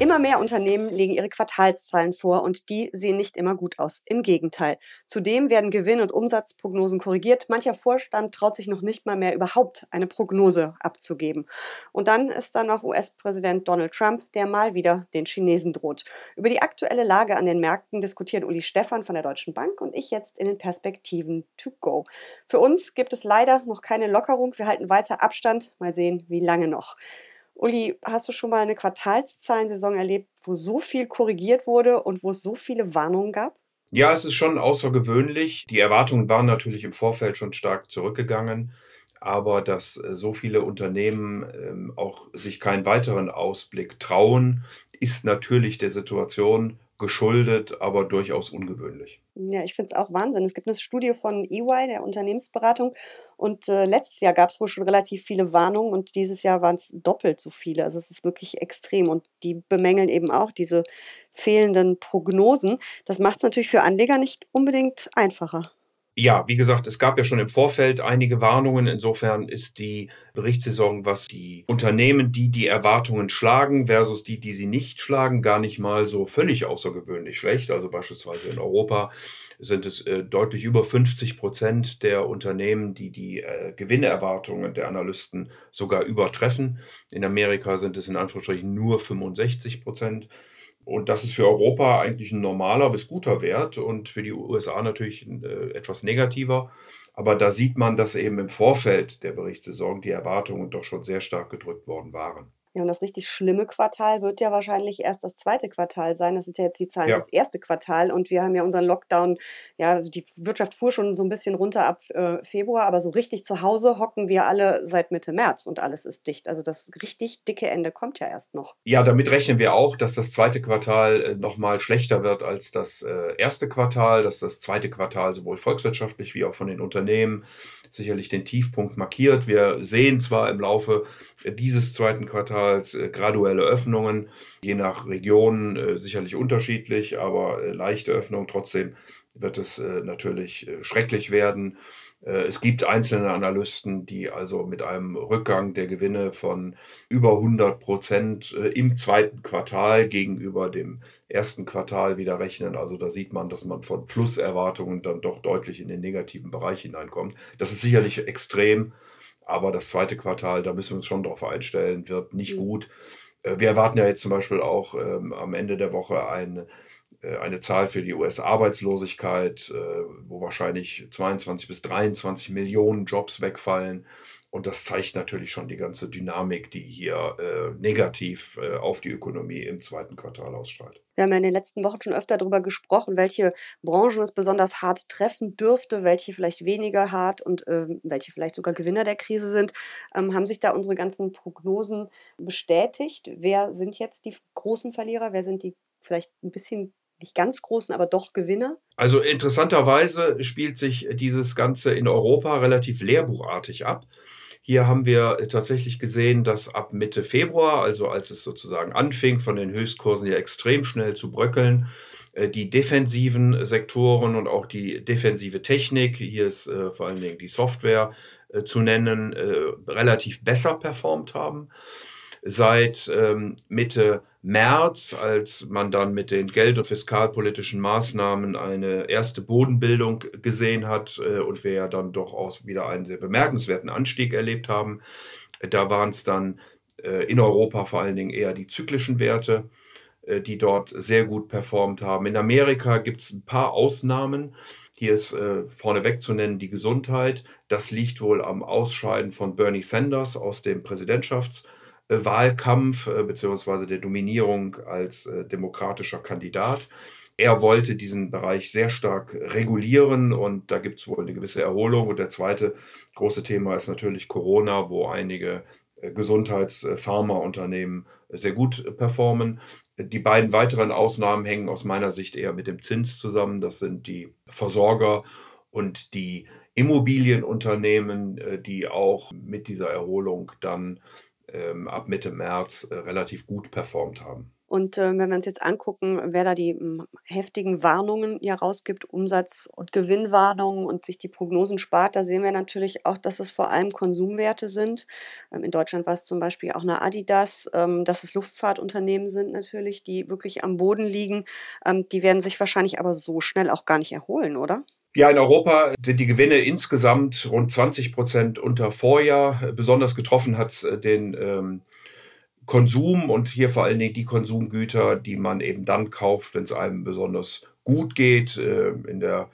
Immer mehr Unternehmen legen ihre Quartalszahlen vor und die sehen nicht immer gut aus. Im Gegenteil. Zudem werden Gewinn- und Umsatzprognosen korrigiert. Mancher Vorstand traut sich noch nicht mal mehr überhaupt eine Prognose abzugeben. Und dann ist da noch US-Präsident Donald Trump, der mal wieder den Chinesen droht. Über die aktuelle Lage an den Märkten diskutieren Uli Stephan von der Deutschen Bank und ich jetzt in den Perspektiven to go. Für uns gibt es leider noch keine Lockerung. Wir halten weiter Abstand. Mal sehen, wie lange noch. Uli, hast du schon mal eine Quartalszahlensaison erlebt, wo so viel korrigiert wurde und wo es so viele Warnungen gab? Ja, es ist schon außergewöhnlich. Die Erwartungen waren natürlich im Vorfeld schon stark zurückgegangen, aber dass äh, so viele Unternehmen ähm, auch sich keinen weiteren Ausblick trauen, ist natürlich der Situation geschuldet, aber durchaus ungewöhnlich. Ja, ich finde es auch Wahnsinn. Es gibt eine Studie von EY, der Unternehmensberatung, und äh, letztes Jahr gab es wohl schon relativ viele Warnungen und dieses Jahr waren es doppelt so viele. Also es ist wirklich extrem und die bemängeln eben auch diese fehlenden Prognosen. Das macht es natürlich für Anleger nicht unbedingt einfacher. Ja, wie gesagt, es gab ja schon im Vorfeld einige Warnungen. Insofern ist die Berichtssaison, was die Unternehmen, die die Erwartungen schlagen versus die, die sie nicht schlagen, gar nicht mal so völlig außergewöhnlich schlecht. Also beispielsweise in Europa sind es äh, deutlich über 50 Prozent der Unternehmen, die die äh, Gewinnerwartungen der Analysten sogar übertreffen. In Amerika sind es in Anführungsstrichen nur 65 Prozent. Und das ist für Europa eigentlich ein normaler bis guter Wert und für die USA natürlich äh, etwas negativer. Aber da sieht man, dass eben im Vorfeld der Berichtssaison die Erwartungen doch schon sehr stark gedrückt worden waren. Ja, und das richtig schlimme Quartal wird ja wahrscheinlich erst das zweite Quartal sein. Das sind ja jetzt die Zahlen ja. fürs erste Quartal. Und wir haben ja unseren Lockdown, ja, die Wirtschaft fuhr schon so ein bisschen runter ab äh, Februar, aber so richtig zu Hause hocken wir alle seit Mitte März und alles ist dicht. Also das richtig dicke Ende kommt ja erst noch. Ja, damit rechnen wir auch, dass das zweite Quartal äh, nochmal schlechter wird als das äh, erste Quartal, dass das zweite Quartal sowohl volkswirtschaftlich wie auch von den Unternehmen sicherlich den Tiefpunkt markiert. Wir sehen zwar im Laufe dieses zweiten Quartals äh, graduelle Öffnungen, je nach Region äh, sicherlich unterschiedlich, aber äh, leichte Öffnungen. Trotzdem wird es natürlich schrecklich werden. Es gibt einzelne Analysten, die also mit einem Rückgang der Gewinne von über 100 Prozent im zweiten Quartal gegenüber dem ersten Quartal wieder rechnen. Also da sieht man, dass man von Pluserwartungen dann doch deutlich in den negativen Bereich hineinkommt. Das ist sicherlich extrem. Aber das zweite Quartal, da müssen wir uns schon darauf einstellen, wird nicht mhm. gut. Äh, wir erwarten ja jetzt zum Beispiel auch ähm, am Ende der Woche eine, äh, eine Zahl für die US-Arbeitslosigkeit, äh, wo wahrscheinlich 22 bis 23 Millionen Jobs wegfallen. Und das zeigt natürlich schon die ganze Dynamik, die hier äh, negativ äh, auf die Ökonomie im zweiten Quartal ausstrahlt. Wir haben ja in den letzten Wochen schon öfter darüber gesprochen, welche Branchen es besonders hart treffen dürfte, welche vielleicht weniger hart und äh, welche vielleicht sogar Gewinner der Krise sind. Ähm, haben sich da unsere ganzen Prognosen bestätigt? Wer sind jetzt die großen Verlierer? Wer sind die vielleicht ein bisschen nicht ganz großen, aber doch Gewinner? Also interessanterweise spielt sich dieses Ganze in Europa relativ lehrbuchartig ab. Hier haben wir tatsächlich gesehen, dass ab Mitte Februar, also als es sozusagen anfing, von den Höchstkursen ja extrem schnell zu bröckeln, äh, die defensiven Sektoren und auch die defensive Technik, hier ist äh, vor allen Dingen die Software äh, zu nennen, äh, relativ besser performt haben. Seit ähm, Mitte März, als man dann mit den geld- und fiskalpolitischen Maßnahmen eine erste Bodenbildung gesehen hat äh, und wir ja dann doch auch wieder einen sehr bemerkenswerten Anstieg erlebt haben. Da waren es dann äh, in Europa vor allen Dingen eher die zyklischen Werte, äh, die dort sehr gut performt haben. In Amerika gibt es ein paar Ausnahmen. Hier ist äh, vorneweg zu nennen die Gesundheit. Das liegt wohl am Ausscheiden von Bernie Sanders aus dem Präsidentschafts- Wahlkampf äh, beziehungsweise der Dominierung als äh, demokratischer Kandidat. Er wollte diesen Bereich sehr stark regulieren und da gibt es wohl eine gewisse Erholung. Und der zweite große Thema ist natürlich Corona, wo einige Gesundheits-Pharmaunternehmen sehr gut performen. Die beiden weiteren Ausnahmen hängen aus meiner Sicht eher mit dem Zins zusammen. Das sind die Versorger und die Immobilienunternehmen, die auch mit dieser Erholung dann ähm, ab Mitte März äh, relativ gut performt haben. Und äh, wenn wir uns jetzt angucken, wer da die heftigen Warnungen ja rausgibt, Umsatz- und Gewinnwarnungen und sich die Prognosen spart, da sehen wir natürlich auch, dass es vor allem Konsumwerte sind. Ähm, in Deutschland war es zum Beispiel auch eine Adidas, ähm, dass es Luftfahrtunternehmen sind natürlich, die wirklich am Boden liegen. Ähm, die werden sich wahrscheinlich aber so schnell auch gar nicht erholen, oder? Ja, in Europa sind die Gewinne insgesamt rund 20 Prozent unter Vorjahr. Besonders getroffen hat es äh, den ähm, Konsum und hier vor allen Dingen die Konsumgüter, die man eben dann kauft, wenn es einem besonders gut geht. Äh, in der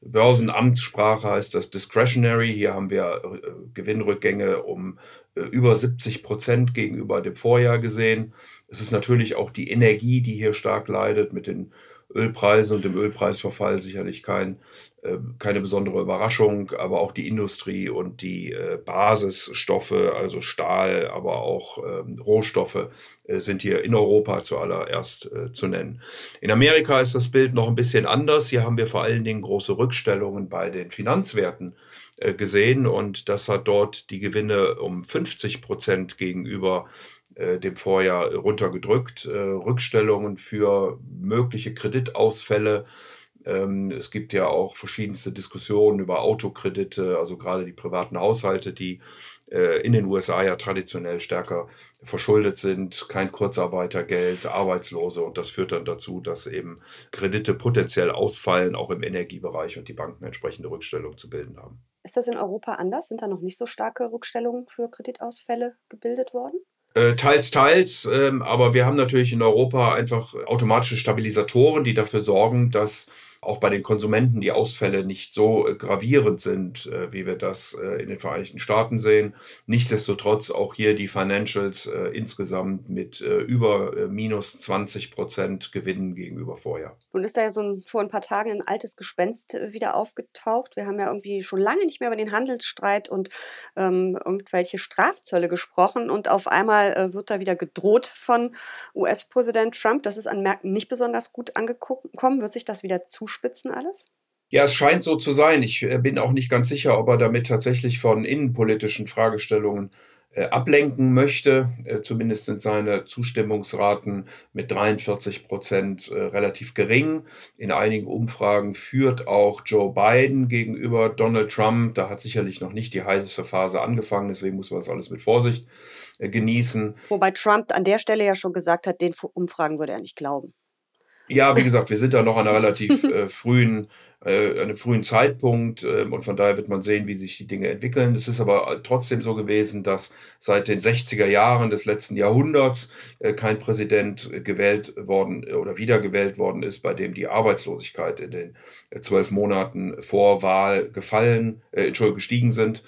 Börsenamtssprache heißt das discretionary. Hier haben wir äh, Gewinnrückgänge um äh, über 70 Prozent gegenüber dem Vorjahr gesehen. Es ist natürlich auch die Energie, die hier stark leidet mit den Ölpreisen und dem Ölpreisverfall sicherlich kein ähm, keine besondere Überraschung, aber auch die Industrie und die äh, Basisstoffe, also Stahl, aber auch ähm, Rohstoffe, äh, sind hier in Europa zuallererst äh, zu nennen. In Amerika ist das Bild noch ein bisschen anders. Hier haben wir vor allen Dingen große Rückstellungen bei den Finanzwerten gesehen und das hat dort die Gewinne um 50 Prozent gegenüber dem Vorjahr runtergedrückt. Rückstellungen für mögliche Kreditausfälle ähm, es gibt ja auch verschiedenste Diskussionen über Autokredite, also gerade die privaten Haushalte, die äh, in den USA ja traditionell stärker verschuldet sind, kein Kurzarbeitergeld, Arbeitslose und das führt dann dazu, dass eben Kredite potenziell ausfallen, auch im Energiebereich und die Banken entsprechende Rückstellungen zu bilden haben. Ist das in Europa anders? Sind da noch nicht so starke Rückstellungen für Kreditausfälle gebildet worden? Äh, teils, teils, ähm, aber wir haben natürlich in Europa einfach automatische Stabilisatoren, die dafür sorgen, dass auch bei den Konsumenten die Ausfälle nicht so äh, gravierend sind, äh, wie wir das äh, in den Vereinigten Staaten sehen. Nichtsdestotrotz auch hier die Financials insgesamt mit über minus 20 Prozent Gewinnen gegenüber Vorjahr. Nun ist da ja so ein, vor ein paar Tagen ein altes Gespenst wieder aufgetaucht. Wir haben ja irgendwie schon lange nicht mehr über den Handelsstreit und ähm, irgendwelche Strafzölle gesprochen und auf einmal wird da wieder gedroht von US-Präsident Trump. Das ist an Märkten nicht besonders gut angekommen. Wird sich das wieder zuschauen? Zuspitzen alles? Ja, es scheint so zu sein. Ich äh, bin auch nicht ganz sicher, ob er damit tatsächlich von innenpolitischen Fragestellungen äh, ablenken möchte. Äh, zumindest sind seine Zustimmungsraten mit 43 Prozent äh, relativ gering. In einigen Umfragen führt auch Joe Biden gegenüber Donald Trump. Da hat sicherlich noch nicht die heiße Phase angefangen, deswegen muss man das alles mit Vorsicht genießen. Wobei Trump an der Stelle ja schon gesagt hat, den Umfragen würde er nicht glauben. Ja, wie gesagt, wir sind da noch an einer relativ äh, frühen, äh, einem frühen Zeitpunkt äh, und von daher wird man sehen, wie sich die Dinge entwickeln. Es ist aber trotzdem so gewesen, dass seit den 60er Jahren des letzten Jahrhunderts äh, kein Präsident gewählt worden oder wiedergewählt worden ist, bei dem die Arbeitslosigkeit in den äh, zwölf Monaten vor Wahl gefallen, äh, Entschuldigung, gestiegen sind.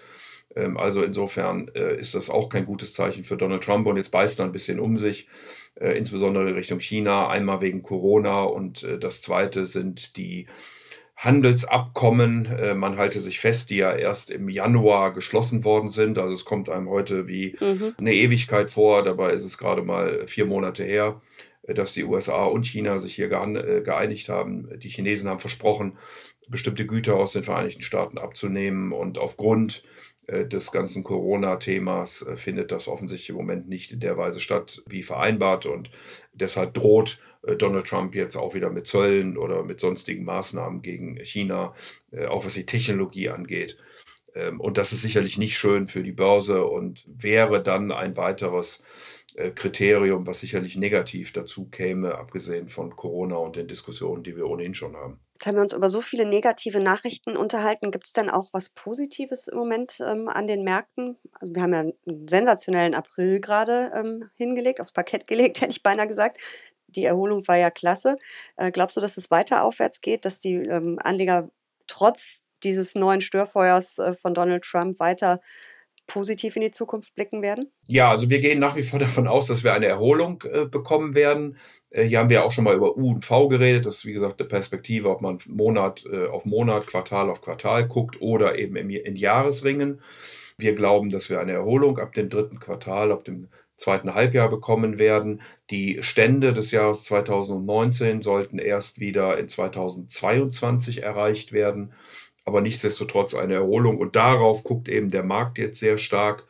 Ähm, also insofern äh, ist das auch kein gutes Zeichen für Donald Trump und jetzt beißt er ein bisschen um sich äh, insbesondere Richtung China, einmal wegen Corona und äh, das zweite sind die Handelsabkommen, man halte sich fest, die ja erst im Januar geschlossen worden sind. Also es kommt einem heute wie mhm. eine Ewigkeit vor, dabei ist es gerade mal vier Monate her, dass die USA und China sich hier geeinigt haben. Die Chinesen haben versprochen, bestimmte Güter aus den Vereinigten Staaten abzunehmen und aufgrund des ganzen Corona-Themas äh, findet das offensichtlich im Moment nicht in der Weise statt, wie vereinbart. Und deshalb droht äh, Donald Trump jetzt auch wieder mit Zöllen oder mit sonstigen Maßnahmen gegen China, auch was die Technologie angeht. Ähm, und das ist sicherlich nicht schön für die Börse und wäre dann ein weiteres Kriterium, was sicherlich negativ dazu käme, abgesehen von Corona und den Diskussionen, die wir ohnehin schon haben. Jetzt haben wir uns über so viele negative Nachrichten unterhalten. Gibt es denn auch was Positives im Moment ähm, an den Märkten? Also wir haben ja einen sensationellen April gerade ähm, hingelegt, aufs Parkett gelegt, hätte ich beinahe gesagt. Die Erholung war ja klasse. Äh, glaubst du, dass es weiter aufwärts geht, dass die ähm, Anleger trotz dieses neuen Störfeuers äh, von Donald Trump weiter positiv in die Zukunft blicken werden? Ja, also wir gehen nach wie vor davon aus, dass wir eine Erholung äh, bekommen werden. Äh, hier haben wir auch schon mal über U und V geredet. Das ist wie gesagt eine Perspektive, ob man Monat äh, auf Monat, Quartal auf Quartal guckt oder eben im, in Jahresringen. Wir glauben, dass wir eine Erholung ab dem dritten Quartal, ab dem zweiten Halbjahr bekommen werden. Die Stände des Jahres 2019 sollten erst wieder in 2022 erreicht werden aber nichtsdestotrotz eine Erholung. Und darauf guckt eben der Markt jetzt sehr stark,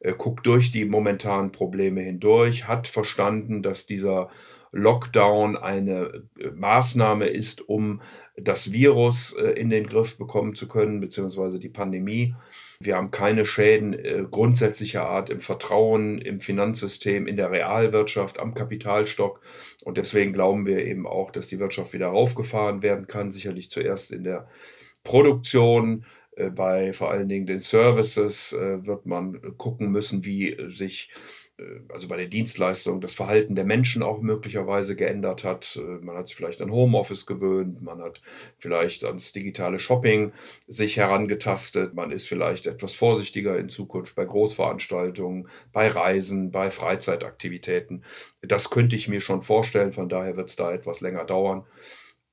äh, guckt durch die momentanen Probleme hindurch, hat verstanden, dass dieser Lockdown eine äh, Maßnahme ist, um das Virus äh, in den Griff bekommen zu können, beziehungsweise die Pandemie. Wir haben keine Schäden äh, grundsätzlicher Art im Vertrauen, im Finanzsystem, in der Realwirtschaft, am Kapitalstock. Und deswegen glauben wir eben auch, dass die Wirtschaft wieder raufgefahren werden kann. Sicherlich zuerst in der Produktion, bei vor allen Dingen den Services wird man gucken müssen, wie sich äh, also bei den Dienstleistungen, das Verhalten der Menschen auch möglicherweise geändert hat. Äh, man hat sich vielleicht an Homeoffice gewöhnt, man hat vielleicht ans digitale Shopping sich herangetastet, man ist vielleicht etwas vorsichtiger in Zukunft bei Großveranstaltungen, bei Reisen, bei Freizeitaktivitäten. Das könnte ich mir schon vorstellen, von daher wird es da etwas länger dauern.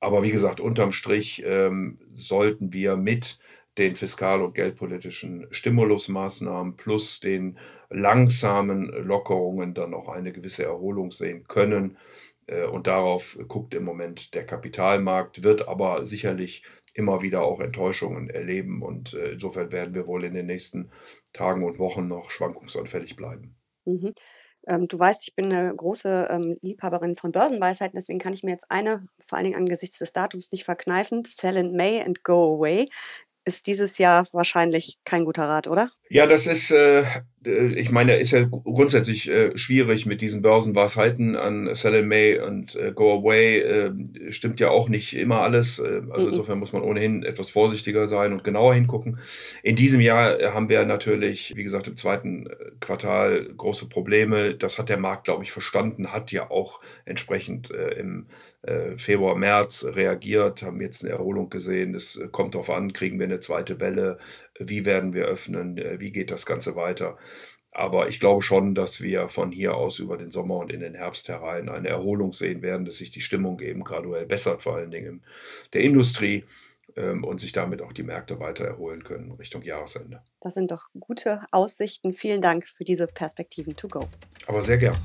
Aber wie gesagt, unterm Strich ähm, sollten wir mit den fiskal- und geldpolitischen Stimulusmaßnahmen plus den langsamen Lockerungen dann auch eine gewisse Erholung sehen können. Äh, und darauf guckt im Moment der Kapitalmarkt, wird aber sicherlich immer wieder auch Enttäuschungen erleben. Und äh, insofern werden wir wohl in den nächsten Tagen und Wochen noch schwankungsanfällig bleiben. Mhm. Ähm, du weißt, ich bin eine große ähm, Liebhaberin von Börsenweisheiten, deswegen kann ich mir jetzt eine, vor allen Dingen angesichts des Datums, nicht verkneifen. Sell in May and go away ist dieses Jahr wahrscheinlich kein guter Rat, oder? Ja, das ist, äh, äh ich meine, ist ja grundsätzlich äh, schwierig mit diesen Börsenweisheiten an Sell in May und äh, Go Away. Äh, stimmt ja auch nicht immer alles. Äh, also insofern muss man ohnehin etwas vorsichtiger sein und genauer hingucken. In diesem Jahr haben wir natürlich, wie gesagt, im zweiten Quartal große Probleme. Das hat der Markt, glaube ich, verstanden, hat ja auch entsprechend im Februar, März reagiert, haben jetzt eine Erholung gesehen. Es kommt darauf an, kriegen wir eine zweite Welle, wie werden wir öffnen, äh, wie geht das Ganze weiter. Aber ich glaube schon, dass wir von hier aus über den Sommer und in den Herbst herein eine Erholung sehen werden, dass sich die Stimmung eben graduell bessert, vor allen Dingen in der Industrie ähm, und sich damit auch die Märkte weiter erholen können Richtung Jahresende. Das sind doch gute Aussichten. Vielen Dank für diese Perspektiven to go. Aber sehr gern.